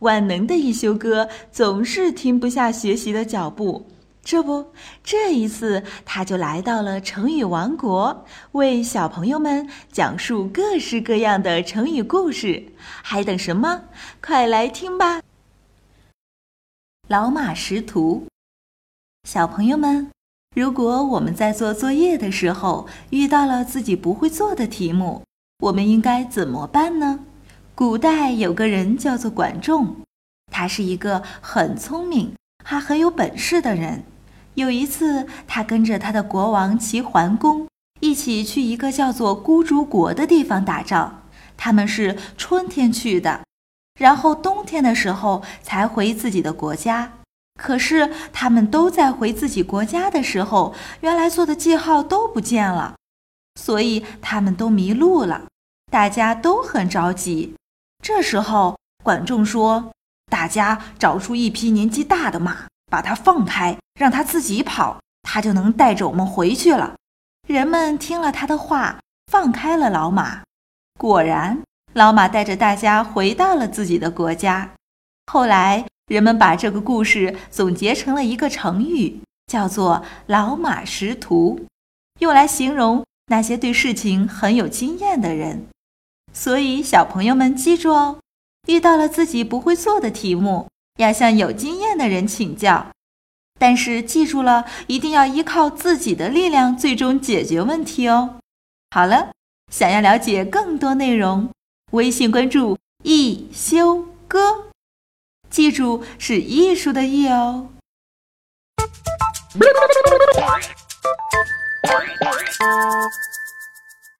万能的一休哥总是停不下学习的脚步。这不，这一次他就来到了成语王国，为小朋友们讲述各式各样的成语故事。还等什么？快来听吧！老马识途。小朋友们，如果我们在做作业的时候遇到了自己不会做的题目，我们应该怎么办呢？古代有个人叫做管仲，他是一个很聪明。还很有本事的人，有一次，他跟着他的国王齐桓公一起去一个叫做孤竹国的地方打仗。他们是春天去的，然后冬天的时候才回自己的国家。可是他们都在回自己国家的时候，原来做的记号都不见了，所以他们都迷路了。大家都很着急。这时候，管仲说。大家找出一匹年纪大的马，把它放开，让它自己跑，它就能带着我们回去了。人们听了他的话，放开了老马。果然，老马带着大家回到了自己的国家。后来，人们把这个故事总结成了一个成语，叫做“老马识途”，用来形容那些对事情很有经验的人。所以，小朋友们记住哦。遇到了自己不会做的题目，要向有经验的人请教。但是记住了，一定要依靠自己的力量，最终解决问题哦。好了，想要了解更多内容，微信关注“一休哥”，记住是艺术的“艺”哦。